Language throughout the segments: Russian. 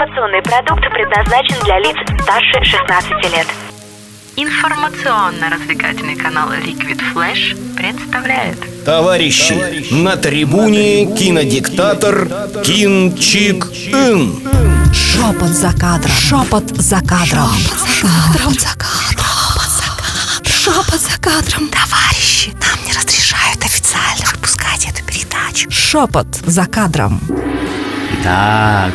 Информационный продукт предназначен для лиц старше 16 лет. Информационно-развлекательный канал Liquid Flash представляет Товарищи, на трибуне кинодиктатор Кин Чик Ин. Шепот за кадром. Шепот за кадром. Шепот за кадром. Шепот за кадром. Товарищи, нам не разрешают официально выпускать эту передачу. Шепот за кадром. Так,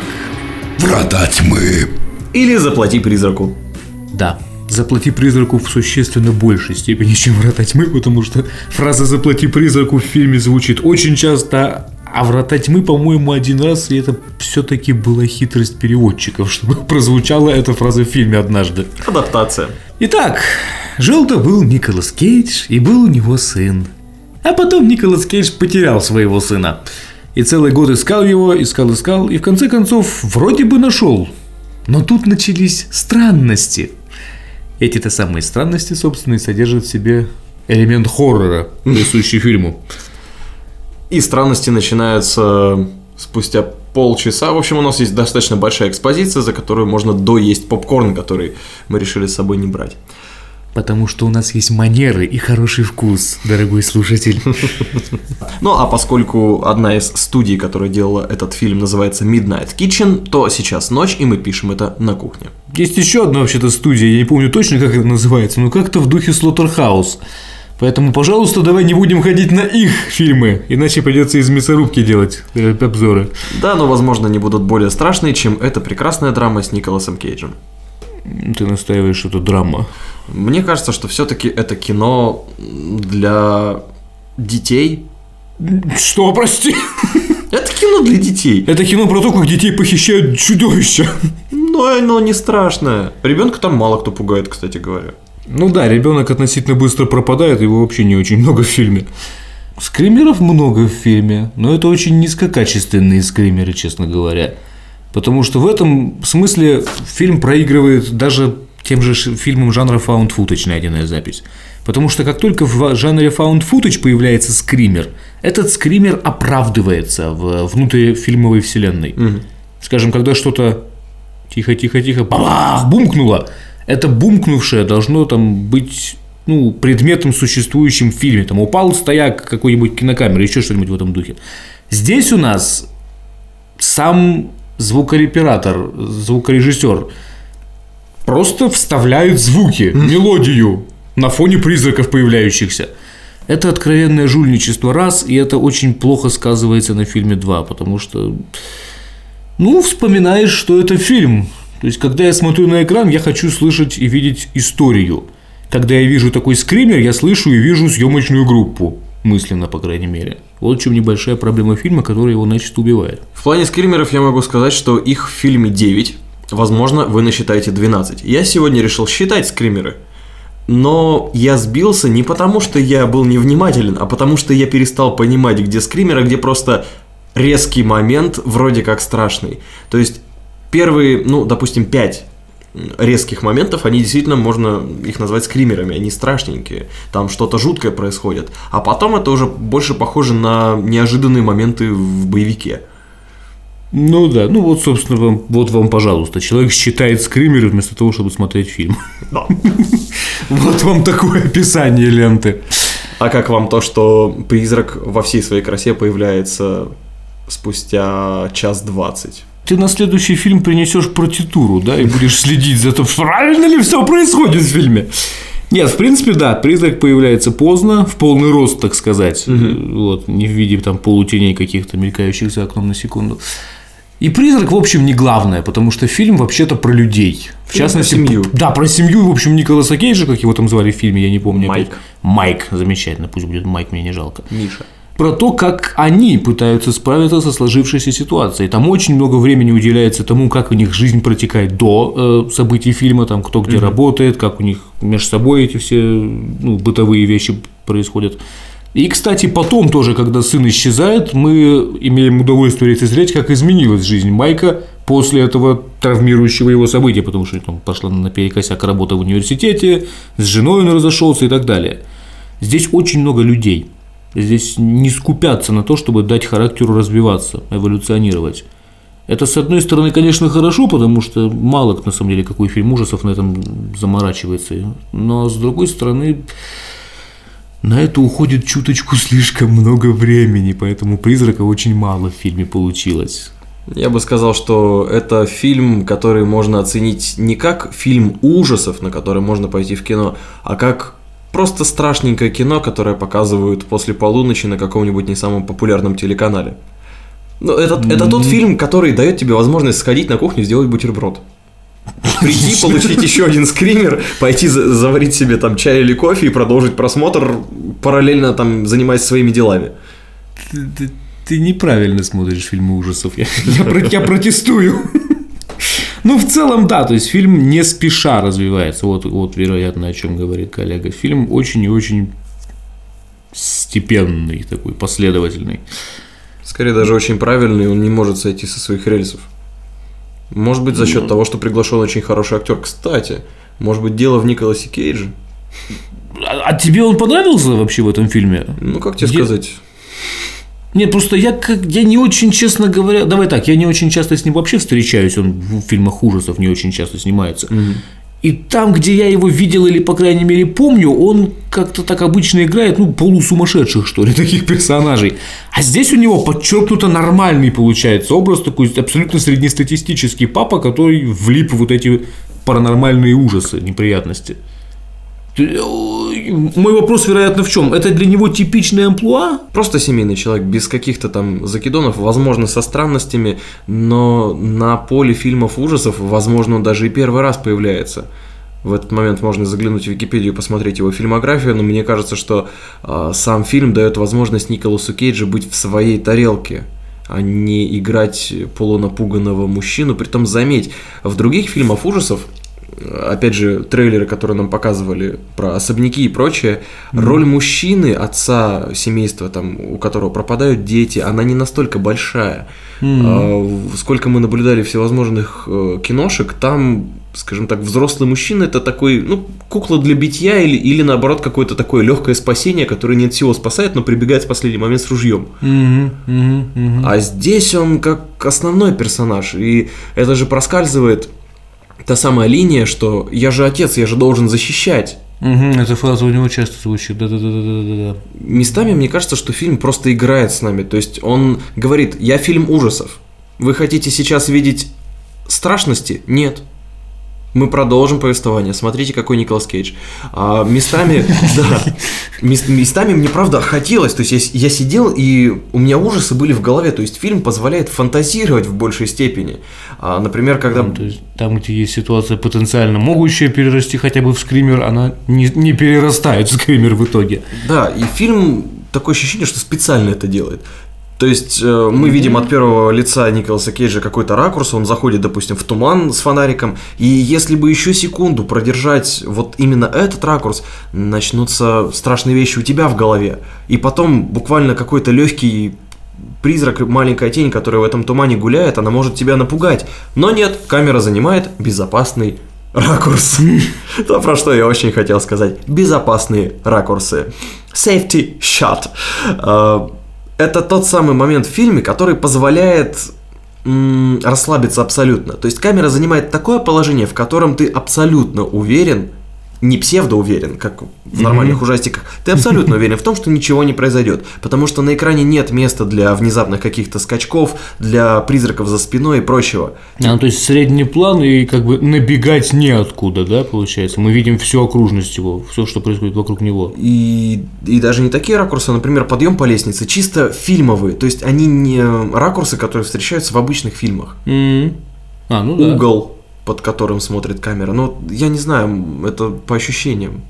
Врата тьмы. Или заплати призраку. да. Заплати призраку в существенно большей степени, чем врата тьмы, потому что фраза «заплати призраку» в фильме звучит очень часто, а врата тьмы, по-моему, один раз, и это все-таки была хитрость переводчиков, чтобы прозвучала эта фраза в фильме однажды. Адаптация. Итак, жил-то был Николас Кейдж, и был у него сын. А потом Николас Кейдж потерял своего сына. И целый год искал его, искал, искал, и в конце концов вроде бы нашел. Но тут начались странности. Эти-то самые странности, собственно, и содержат в себе элемент хоррора, присущий фильму. И странности начинаются спустя полчаса. В общем, у нас есть достаточно большая экспозиция, за которую можно доесть попкорн, который мы решили с собой не брать. Потому что у нас есть манеры и хороший вкус, дорогой слушатель. Ну, а поскольку одна из студий, которая делала этот фильм, называется Midnight Kitchen, то сейчас ночь, и мы пишем это на кухне. Есть еще одна вообще-то студия, я не помню точно, как это называется, но как-то в духе Слоттерхаус. Поэтому, пожалуйста, давай не будем ходить на их фильмы, иначе придется из мясорубки делать обзоры. Да, но, возможно, они будут более страшные, чем эта прекрасная драма с Николасом Кейджем. Ты настаиваешь, что это драма. Мне кажется, что все-таки это кино для детей. Что, прости? Это кино для детей. Это кино про то, как детей похищают чудовища. Но оно не страшное. Ребенка там мало кто пугает, кстати говоря. Ну да, ребенок относительно быстро пропадает, его вообще не очень много в фильме. Скримеров много в фильме, но это очень низкокачественные скримеры, честно говоря. Потому что в этом смысле фильм проигрывает даже тем же фильмам жанра found footage найденная запись. Потому что как только в жанре found footage появляется скример, этот скример оправдывается в внутрифильмовой вселенной. Скажем, когда что-то тихо-тихо-тихо, бабах, бумкнуло, это бумкнувшее должно там быть ну, предметом, существующим в фильме. Там упал стояк какой-нибудь кинокамеры, еще что-нибудь в этом духе. Здесь у нас сам звукорепаратор, звукорежиссер просто вставляет звуки, мелодию на фоне призраков появляющихся. Это откровенное жульничество раз, и это очень плохо сказывается на фильме 2, потому что, ну, вспоминаешь, что это фильм. То есть, когда я смотрю на экран, я хочу слышать и видеть историю. Когда я вижу такой скример, я слышу и вижу съемочную группу. Мысленно, по крайней мере. Вот в чем небольшая проблема фильма, которая его начисто убивает. В плане скримеров я могу сказать, что их в фильме 9. Возможно, вы насчитаете 12. Я сегодня решил считать скримеры. Но я сбился не потому, что я был невнимателен, а потому что я перестал понимать, где скример, а где просто резкий момент, вроде как страшный. То есть первые, ну, допустим, 5 резких моментов, они действительно, можно их назвать скримерами, они страшненькие, там что-то жуткое происходит. А потом это уже больше похоже на неожиданные моменты в боевике. Ну да, ну вот, собственно, вам, вот вам, пожалуйста. Человек считает скримеры вместо того, чтобы смотреть фильм. Вот вам такое описание ленты. А как вам то, что призрак во всей своей красе появляется спустя час двадцать? Ты на следующий фильм принесешь партитуру, да, и будешь следить за том, правильно ли все происходит в фильме. Нет, в принципе, да, призрак появляется поздно, в полный рост, так сказать, вот, не в виде там полутеней каких-то мелькающих за окном на секунду. И призрак, в общем, не главное, потому что фильм вообще-то про людей. В Фильм частности, про семью. Да, про семью, в общем, Николаса Кейджа, как его там звали в фильме, я не помню. Майк. опять. Майк, замечательно, пусть будет Майк, мне не жалко Миша. Про то, как они пытаются справиться со сложившейся ситуацией. Там очень много времени уделяется тому, как у них жизнь протекает до э, событий фильма, там кто где работает, как у них между собой эти все ну, бытовые вещи происходят. И, кстати, потом тоже, когда сын исчезает, мы имеем удовольствие лицезреть, как изменилась жизнь Майка после этого травмирующего его события, потому что там пошла наперекосяк работа в университете, с женой он разошелся и так далее. Здесь очень много людей. Здесь не скупятся на то, чтобы дать характеру развиваться, эволюционировать. Это, с одной стороны, конечно, хорошо, потому что мало на самом деле, какой фильм ужасов на этом заморачивается. Но, с другой стороны, на это уходит чуточку слишком много времени, поэтому призрака очень мало в фильме получилось. Я бы сказал, что это фильм, который можно оценить не как фильм ужасов, на который можно пойти в кино, а как просто страшненькое кино, которое показывают после полуночи на каком-нибудь не самом популярном телеканале. Ну, это, это тот фильм, который дает тебе возможность сходить на кухню и сделать бутерброд. Прийти, получить еще один скример, пойти за- заварить себе там чай или кофе и продолжить просмотр, параллельно там занимаясь своими делами. Ты, ты- ты неправильно смотришь фильмы ужасов. Я, я я протестую. Ну, в целом, да, то есть фильм не спеша развивается. Вот, вот вероятно, о чем говорит коллега. Фильм очень и очень степенный, такой последовательный. Скорее даже очень правильный, он не может сойти со своих рельсов. Может быть, за счет того, что приглашен очень хороший актер. Кстати, может быть, дело в Николасе Кейдже. А, а тебе он понравился вообще в этом фильме? Ну, как тебе Где- сказать? Нет, просто я, как, я не очень, честно говоря, давай так, я не очень часто с ним вообще встречаюсь, он в фильмах ужасов не очень часто снимается. И там, где я его видел или, по крайней мере, помню, он как-то так обычно играет, ну, полусумасшедших, что ли, таких персонажей. А здесь у него подчеркнуто нормальный получается образ, такой абсолютно среднестатистический папа, который влип в вот эти паранормальные ужасы, неприятности. Э, Мой вопрос, вероятно, в чем? Это для него типичный амплуа? Просто семейный человек, без каких-то там закидонов, возможно, со странностями, но на поле фильмов ужасов, возможно, он даже и первый раз появляется. В этот момент можно заглянуть в Википедию и посмотреть его фильмографию, но мне кажется, что а, сам фильм дает возможность Николасу Кейджу быть в своей тарелке, а не играть полунапуганного мужчину. Притом, заметь, в других фильмах ужасов опять же, трейлеры, которые нам показывали про особняки и прочее, роль мужчины, отца семейства, там, у которого пропадают дети, она не настолько большая. В- Сколько мы наблюдали всевозможных э, киношек, там, скажем так, взрослый мужчина это такой, ну, кукла для битья или, или наоборот какое-то такое легкое спасение, которое не от всего спасает, но прибегает в последний момент с ружьем. А здесь он как основной персонаж, и это же проскальзывает та самая линия, что я же отец, я же должен защищать. Угу, эта фраза у него часто звучит. Да-да-да-да-да. Местами мне кажется, что фильм просто играет с нами. То есть он говорит, я фильм ужасов. Вы хотите сейчас видеть страшности? Нет. Мы продолжим повествование. Смотрите, какой Николас Кейдж. А, местами, да, мес- местами мне правда хотелось. То есть я, я сидел и у меня ужасы были в голове. То есть фильм позволяет фантазировать в большей степени. А, например, когда Ну, то есть там, где есть ситуация потенциально могущая перерасти хотя бы в скример, она не, не перерастает в скример в итоге. Да, и фильм такое ощущение, что специально это делает. То есть э, мы видим от первого лица Николаса Кейджа какой-то ракурс, он заходит, допустим, в туман с фонариком, и если бы еще секунду продержать вот именно этот ракурс, начнутся страшные вещи у тебя в голове. И потом буквально какой-то легкий призрак, маленькая тень, которая в этом тумане гуляет, она может тебя напугать. Но нет, камера занимает безопасный ракурс. То, про что я очень хотел сказать. Безопасные ракурсы. Safety shot. Это тот самый момент в фильме, который позволяет расслабиться абсолютно. То есть камера занимает такое положение, в котором ты абсолютно уверен, не псевдо уверен, как в нормальных ужастиках, ты абсолютно уверен в том, что ничего не произойдет. Потому что на экране нет места для внезапных каких-то скачков, для призраков за спиной и прочего. А, ну, то есть средний план и как бы набегать неоткуда, да, получается. Мы видим всю окружность его, все, что происходит вокруг него. И, и даже не такие ракурсы, например, подъем по лестнице, чисто фильмовые. То есть они не ракурсы, которые встречаются в обычных фильмах. М. А, ну да. Угол, под которым смотрит камера. Но я не знаю, это по ощущениям.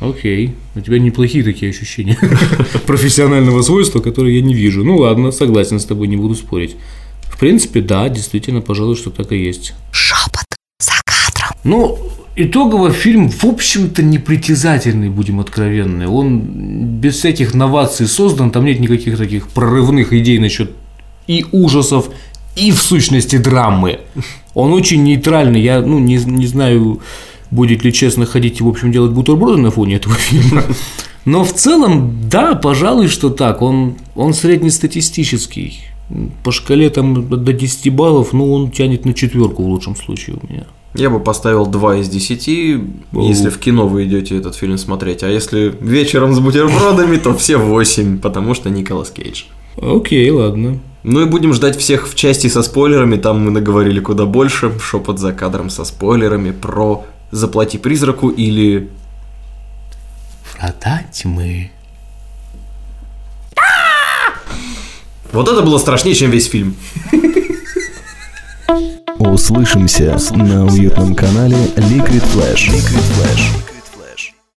Окей. У тебя неплохие такие ощущения профессионального свойства, которые я не вижу. Ну ладно, согласен с тобой, не буду спорить. В принципе, да, действительно, пожалуй, что так и есть. Шепот за кадром. Ну, итогово фильм, в общем-то, непритязательный, будем откровенны. Он без всяких новаций создан, там нет никаких таких прорывных идей насчет и ужасов, и в сущности драмы. Он очень нейтральный. Я ну, не, не знаю, будет ли честно ходить и, в общем, делать бутерброды на фоне этого фильма. Но в целом, да, пожалуй, что так. Он, он среднестатистический. По шкале там до 10 баллов, ну, он тянет на четверку в лучшем случае у меня. Я бы поставил 2 из 10, если в кино вы идете этот фильм смотреть. А если вечером с бутербродами, то все 8, потому что Николас Кейдж. Окей, ладно. Ну и будем ждать всех в части со спойлерами, там мы наговорили куда больше. Шепот за кадром со спойлерами про «Заплати призраку» или Врата тьмы. Вот это было страшнее, чем весь фильм. Услышимся на уютном канале Liquid Flash. Liquid Flash.